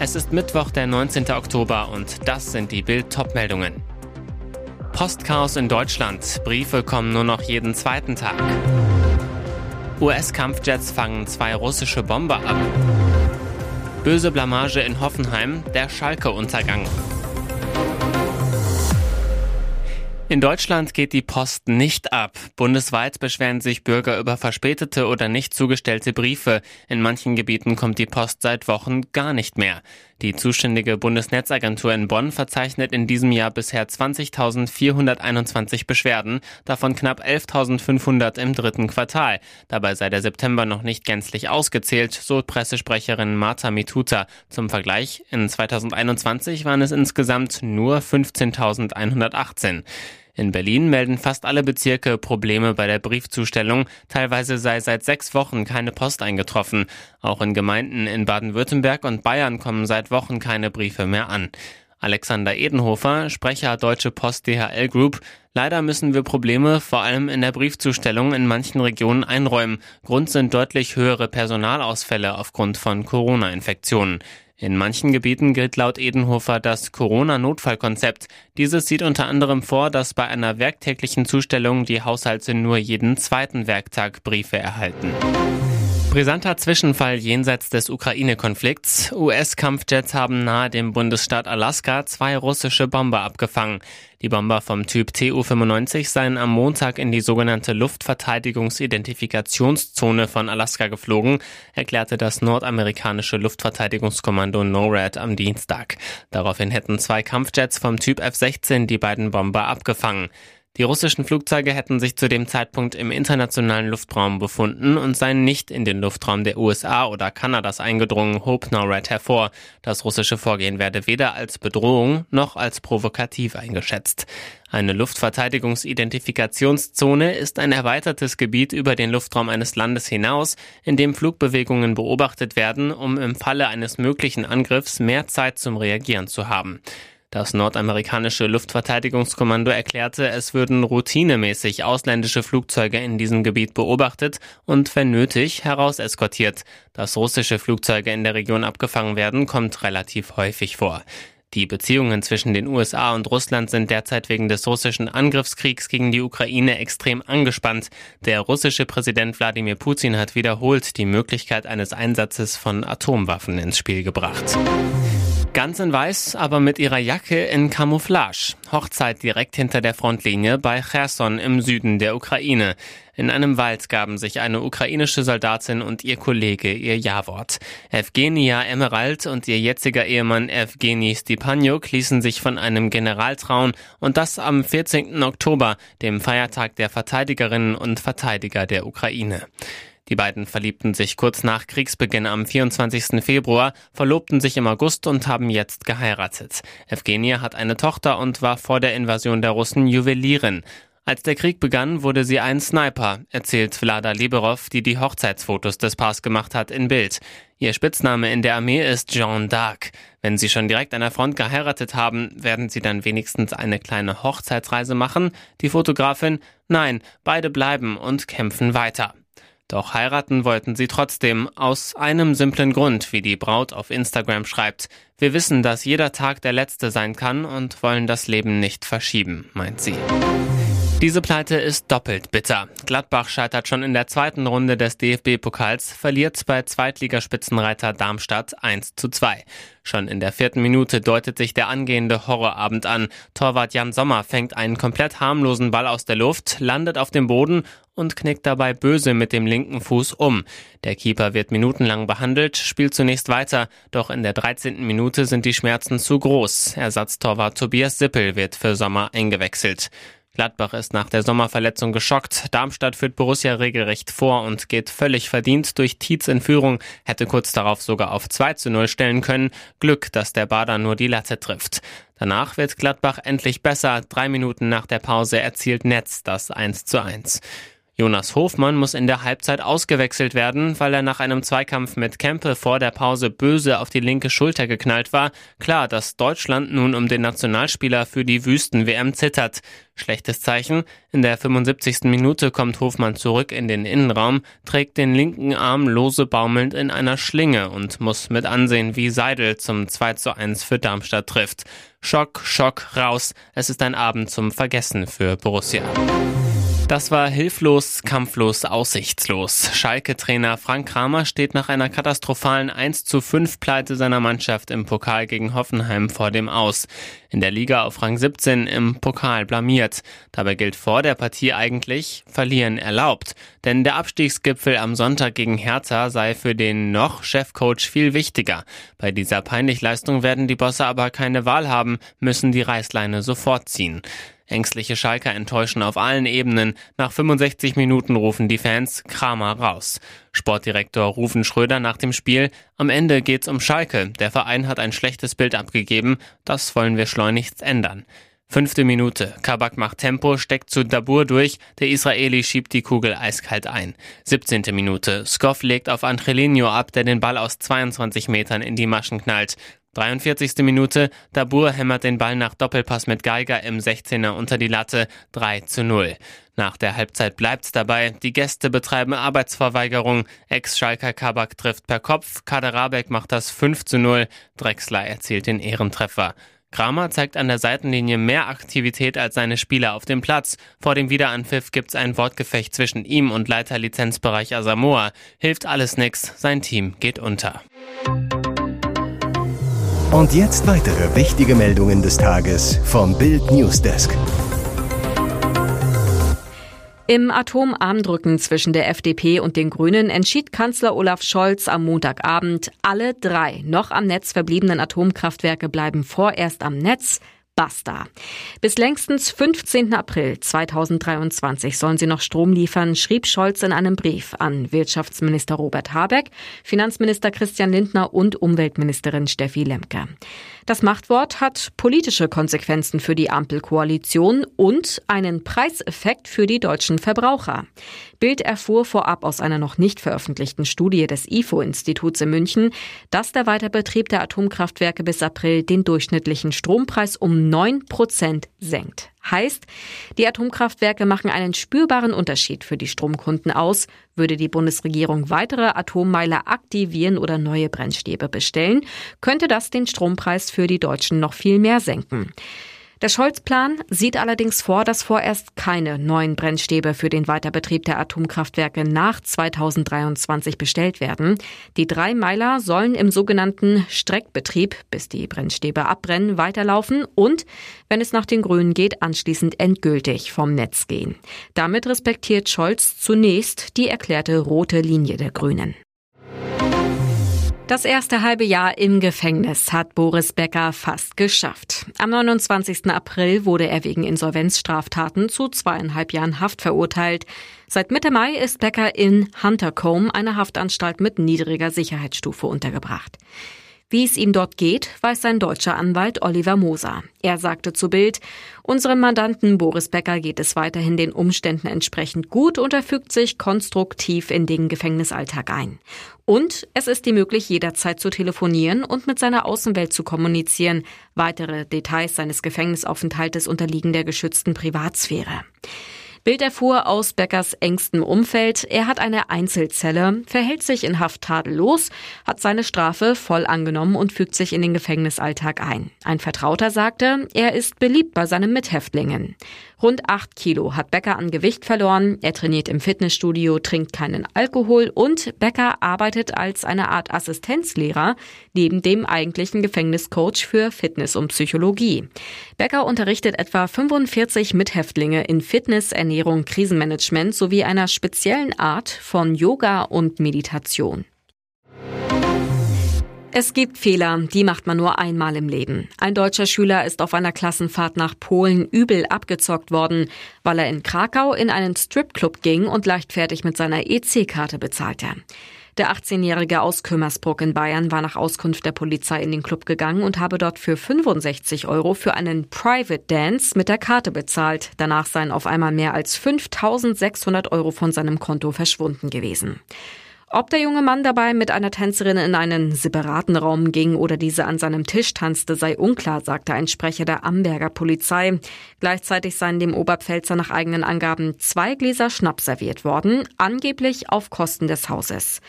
Es ist Mittwoch, der 19. Oktober und das sind die Bild-Top-Meldungen. Postchaos in Deutschland. Briefe kommen nur noch jeden zweiten Tag. US-Kampfjets fangen zwei russische Bomber ab. Böse Blamage in Hoffenheim, der Schalke-Untergang. In Deutschland geht die Post nicht ab. Bundesweit beschweren sich Bürger über verspätete oder nicht zugestellte Briefe. In manchen Gebieten kommt die Post seit Wochen gar nicht mehr. Die zuständige Bundesnetzagentur in Bonn verzeichnet in diesem Jahr bisher 20.421 Beschwerden, davon knapp 11.500 im dritten Quartal. Dabei sei der September noch nicht gänzlich ausgezählt, so Pressesprecherin Marta Mituta. Zum Vergleich, in 2021 waren es insgesamt nur 15.118. In Berlin melden fast alle Bezirke Probleme bei der Briefzustellung. Teilweise sei seit sechs Wochen keine Post eingetroffen. Auch in Gemeinden in Baden-Württemberg und Bayern kommen seit Wochen keine Briefe mehr an. Alexander Edenhofer, Sprecher Deutsche Post DHL Group. Leider müssen wir Probleme vor allem in der Briefzustellung in manchen Regionen einräumen. Grund sind deutlich höhere Personalausfälle aufgrund von Corona-Infektionen. In manchen Gebieten gilt laut Edenhofer das Corona-Notfallkonzept. Dieses sieht unter anderem vor, dass bei einer werktäglichen Zustellung die Haushalte nur jeden zweiten Werktag Briefe erhalten. Brisanter Zwischenfall jenseits des Ukraine-Konflikts. US-Kampfjets haben nahe dem Bundesstaat Alaska zwei russische Bomber abgefangen. Die Bomber vom Typ Tu-95 seien am Montag in die sogenannte Luftverteidigungsidentifikationszone von Alaska geflogen, erklärte das nordamerikanische Luftverteidigungskommando NORAD am Dienstag. Daraufhin hätten zwei Kampfjets vom Typ F-16 die beiden Bomber abgefangen. Die russischen Flugzeuge hätten sich zu dem Zeitpunkt im internationalen Luftraum befunden und seien nicht in den Luftraum der USA oder Kanadas eingedrungen, hob NORAD hervor. Das russische Vorgehen werde weder als Bedrohung noch als provokativ eingeschätzt. Eine Luftverteidigungsidentifikationszone ist ein erweitertes Gebiet über den Luftraum eines Landes hinaus, in dem Flugbewegungen beobachtet werden, um im Falle eines möglichen Angriffs mehr Zeit zum Reagieren zu haben. Das nordamerikanische Luftverteidigungskommando erklärte, es würden routinemäßig ausländische Flugzeuge in diesem Gebiet beobachtet und, wenn nötig, herauseskortiert. Dass russische Flugzeuge in der Region abgefangen werden, kommt relativ häufig vor. Die Beziehungen zwischen den USA und Russland sind derzeit wegen des russischen Angriffskriegs gegen die Ukraine extrem angespannt. Der russische Präsident Wladimir Putin hat wiederholt die Möglichkeit eines Einsatzes von Atomwaffen ins Spiel gebracht. Ganz in Weiß, aber mit ihrer Jacke in Camouflage. Hochzeit direkt hinter der Frontlinie bei Cherson im Süden der Ukraine. In einem Wald gaben sich eine ukrainische Soldatin und ihr Kollege ihr Ja-Wort. Evgenia Emerald und ihr jetziger Ehemann Evgeny Stepanyuk ließen sich von einem General trauen und das am 14. Oktober, dem Feiertag der Verteidigerinnen und Verteidiger der Ukraine. Die beiden verliebten sich kurz nach Kriegsbeginn am 24. Februar, verlobten sich im August und haben jetzt geheiratet. Evgenia hat eine Tochter und war vor der Invasion der Russen Juwelierin. Als der Krieg begann, wurde sie ein Sniper, erzählt Vlada Liberov, die die Hochzeitsfotos des Paars gemacht hat, in Bild. Ihr Spitzname in der Armee ist Jean d'Arc. Wenn sie schon direkt an der Front geheiratet haben, werden sie dann wenigstens eine kleine Hochzeitsreise machen? Die Fotografin? Nein, beide bleiben und kämpfen weiter. Doch heiraten wollten sie trotzdem, aus einem simplen Grund, wie die Braut auf Instagram schreibt. Wir wissen, dass jeder Tag der letzte sein kann und wollen das Leben nicht verschieben, meint sie. Diese Pleite ist doppelt bitter. Gladbach scheitert schon in der zweiten Runde des DFB-Pokals, verliert bei Zweitligaspitzenreiter Darmstadt 1 zu 2. Schon in der vierten Minute deutet sich der angehende Horrorabend an. Torwart Jan Sommer fängt einen komplett harmlosen Ball aus der Luft, landet auf dem Boden und knickt dabei böse mit dem linken Fuß um. Der Keeper wird minutenlang behandelt, spielt zunächst weiter, doch in der 13. Minute sind die Schmerzen zu groß. Ersatztorwart Tobias Sippel wird für Sommer eingewechselt. Gladbach ist nach der Sommerverletzung geschockt. Darmstadt führt Borussia regelrecht vor und geht völlig verdient durch Tietz in Führung, hätte kurz darauf sogar auf 2 zu 0 stellen können. Glück, dass der Bader nur die Latte trifft. Danach wird Gladbach endlich besser. Drei Minuten nach der Pause erzielt Netz das 1 zu 1. Jonas Hofmann muss in der Halbzeit ausgewechselt werden, weil er nach einem Zweikampf mit Kempe vor der Pause böse auf die linke Schulter geknallt war. Klar, dass Deutschland nun um den Nationalspieler für die Wüsten-WM zittert. Schlechtes Zeichen. In der 75. Minute kommt Hofmann zurück in den Innenraum, trägt den linken Arm lose baumelnd in einer Schlinge und muss mit ansehen, wie Seidel zum 2 zu 1 für Darmstadt trifft. Schock, Schock, raus. Es ist ein Abend zum Vergessen für Borussia. Das war hilflos, kampflos, aussichtslos. Schalke-Trainer Frank Kramer steht nach einer katastrophalen 1 zu 5 Pleite seiner Mannschaft im Pokal gegen Hoffenheim vor dem Aus. In der Liga auf Rang 17 im Pokal blamiert. Dabei gilt vor der Partie eigentlich verlieren erlaubt. Denn der Abstiegsgipfel am Sonntag gegen Hertha sei für den noch Chefcoach viel wichtiger. Bei dieser Peinlichleistung werden die Bosse aber keine Wahl haben, müssen die Reißleine sofort ziehen. Ängstliche Schalker enttäuschen auf allen Ebenen. Nach 65 Minuten rufen die Fans Kramer raus. Sportdirektor Rufen Schröder nach dem Spiel. Am Ende geht's um Schalke. Der Verein hat ein schlechtes Bild abgegeben. Das wollen wir schleunigst ändern. Fünfte Minute. Kabak macht Tempo, steckt zu Dabur durch. Der Israeli schiebt die Kugel eiskalt ein. 17. Minute. Skoff legt auf Angelino ab, der den Ball aus 22 Metern in die Maschen knallt. 43. Minute, Dabur hämmert den Ball nach Doppelpass mit Geiger im 16er unter die Latte 3 zu 0. Nach der Halbzeit bleibt's dabei, die Gäste betreiben Arbeitsverweigerung, Ex-Schalker Kabak trifft per Kopf, Kaderabek macht das 5 zu 0, Drexler erzielt den Ehrentreffer. Kramer zeigt an der Seitenlinie mehr Aktivität als seine Spieler auf dem Platz. Vor dem Wiederanpfiff gibt's ein Wortgefecht zwischen ihm und Leiter Lizenzbereich Asamoah. Hilft alles nix, sein Team geht unter. Und jetzt weitere wichtige Meldungen des Tages vom Bild Newsdesk. Im Atomarmdrücken zwischen der FDP und den Grünen entschied Kanzler Olaf Scholz am Montagabend, alle drei noch am Netz verbliebenen Atomkraftwerke bleiben vorerst am Netz, Basta. Bis längstens 15. April 2023 sollen sie noch Strom liefern, schrieb Scholz in einem Brief an Wirtschaftsminister Robert Habeck, Finanzminister Christian Lindner und Umweltministerin Steffi Lemke. Das Machtwort hat politische Konsequenzen für die Ampelkoalition und einen Preiseffekt für die deutschen Verbraucher. Bild erfuhr vorab aus einer noch nicht veröffentlichten Studie des IFO-Instituts in München, dass der Weiterbetrieb der Atomkraftwerke bis April den durchschnittlichen Strompreis um 9 Prozent senkt. Heißt, die Atomkraftwerke machen einen spürbaren Unterschied für die Stromkunden aus. Würde die Bundesregierung weitere Atommeiler aktivieren oder neue Brennstäbe bestellen, könnte das den Strompreis für die Deutschen noch viel mehr senken. Der Scholz-Plan sieht allerdings vor, dass vorerst keine neuen Brennstäbe für den Weiterbetrieb der Atomkraftwerke nach 2023 bestellt werden. Die drei Meiler sollen im sogenannten Streckbetrieb, bis die Brennstäbe abbrennen, weiterlaufen und, wenn es nach den Grünen geht, anschließend endgültig vom Netz gehen. Damit respektiert Scholz zunächst die erklärte rote Linie der Grünen. Das erste halbe Jahr im Gefängnis hat Boris Becker fast geschafft. Am 29. April wurde er wegen Insolvenzstraftaten zu zweieinhalb Jahren Haft verurteilt. Seit Mitte Mai ist Becker in Huntercombe, einer Haftanstalt mit niedriger Sicherheitsstufe, untergebracht. Wie es ihm dort geht, weiß sein deutscher Anwalt Oliver Moser. Er sagte zu Bild, unserem Mandanten Boris Becker geht es weiterhin den Umständen entsprechend gut und er fügt sich konstruktiv in den Gefängnisalltag ein. Und es ist ihm möglich, jederzeit zu telefonieren und mit seiner Außenwelt zu kommunizieren. Weitere Details seines Gefängnisaufenthaltes unterliegen der geschützten Privatsphäre. Bild erfuhr aus Beckers engstem Umfeld, er hat eine Einzelzelle, verhält sich in Haft tadellos, hat seine Strafe voll angenommen und fügt sich in den Gefängnisalltag ein. Ein Vertrauter sagte, er ist beliebt bei seinen Mithäftlingen. Rund acht Kilo hat Becker an Gewicht verloren. Er trainiert im Fitnessstudio, trinkt keinen Alkohol und Becker arbeitet als eine Art Assistenzlehrer neben dem eigentlichen Gefängniscoach für Fitness und Psychologie. Becker unterrichtet etwa 45 Mithäftlinge in Fitness, Ernährung, Krisenmanagement sowie einer speziellen Art von Yoga und Meditation. Es gibt Fehler, die macht man nur einmal im Leben. Ein deutscher Schüler ist auf einer Klassenfahrt nach Polen übel abgezockt worden, weil er in Krakau in einen Stripclub ging und leichtfertig mit seiner EC-Karte bezahlte. Der 18-Jährige aus Kümmersbruck in Bayern war nach Auskunft der Polizei in den Club gegangen und habe dort für 65 Euro für einen Private Dance mit der Karte bezahlt. Danach seien auf einmal mehr als 5600 Euro von seinem Konto verschwunden gewesen. Ob der junge Mann dabei mit einer Tänzerin in einen separaten Raum ging oder diese an seinem Tisch tanzte, sei unklar, sagte ein Sprecher der Amberger Polizei. Gleichzeitig seien dem Oberpfälzer nach eigenen Angaben zwei Gläser Schnaps serviert worden, angeblich auf Kosten des Hauses.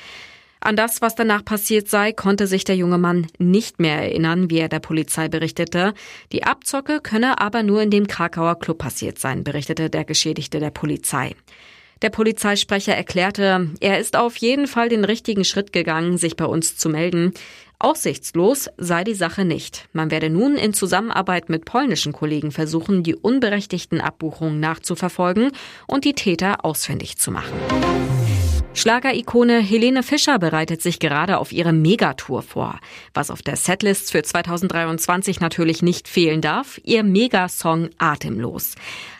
An das, was danach passiert sei, konnte sich der junge Mann nicht mehr erinnern, wie er der Polizei berichtete. Die Abzocke könne aber nur in dem Krakauer Club passiert sein, berichtete der Geschädigte der Polizei. Der Polizeisprecher erklärte, er ist auf jeden Fall den richtigen Schritt gegangen, sich bei uns zu melden. Aussichtslos sei die Sache nicht. Man werde nun in Zusammenarbeit mit polnischen Kollegen versuchen, die unberechtigten Abbuchungen nachzuverfolgen und die Täter ausfindig zu machen. Schlagerikone Helene Fischer bereitet sich gerade auf ihre Megatour vor. Was auf der Setlist für 2023 natürlich nicht fehlen darf, ihr Megasong Atemlos.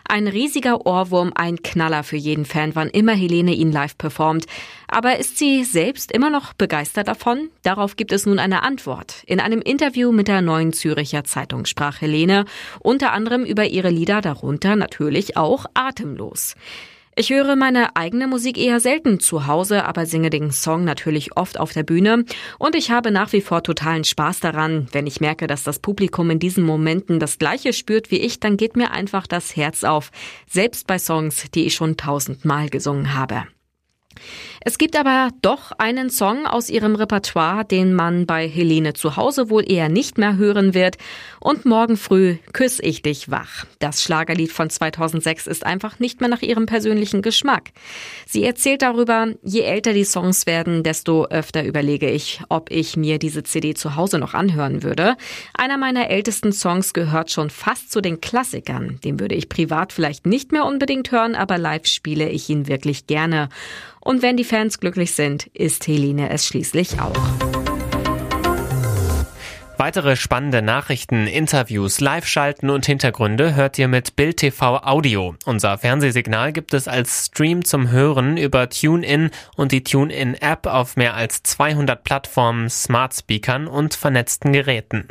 Ein riesiger Ohrwurm, ein Knaller für jeden Fan, wann immer Helene ihn live performt. Aber ist sie selbst immer noch begeistert davon? Darauf gibt es nun eine Antwort. In einem Interview mit der Neuen Züricher Zeitung sprach Helene unter anderem über ihre Lieder, darunter natürlich auch Atemlos. Ich höre meine eigene Musik eher selten zu Hause, aber singe den Song natürlich oft auf der Bühne. Und ich habe nach wie vor totalen Spaß daran. Wenn ich merke, dass das Publikum in diesen Momenten das Gleiche spürt wie ich, dann geht mir einfach das Herz auf. Selbst bei Songs, die ich schon tausendmal gesungen habe. Es gibt aber doch einen Song aus ihrem Repertoire, den man bei Helene zu Hause wohl eher nicht mehr hören wird. Und morgen früh küss ich dich wach. Das Schlagerlied von 2006 ist einfach nicht mehr nach ihrem persönlichen Geschmack. Sie erzählt darüber, je älter die Songs werden, desto öfter überlege ich, ob ich mir diese CD zu Hause noch anhören würde. Einer meiner ältesten Songs gehört schon fast zu den Klassikern. Den würde ich privat vielleicht nicht mehr unbedingt hören, aber live spiele ich ihn wirklich gerne. Und wenn die Fans glücklich sind, ist Helene es schließlich auch. Weitere spannende Nachrichten, Interviews, Live-Schalten und Hintergründe hört ihr mit Bild TV Audio. Unser Fernsehsignal gibt es als Stream zum Hören über TuneIn und die TuneIn-App auf mehr als 200 Plattformen, Smart Speakern und vernetzten Geräten.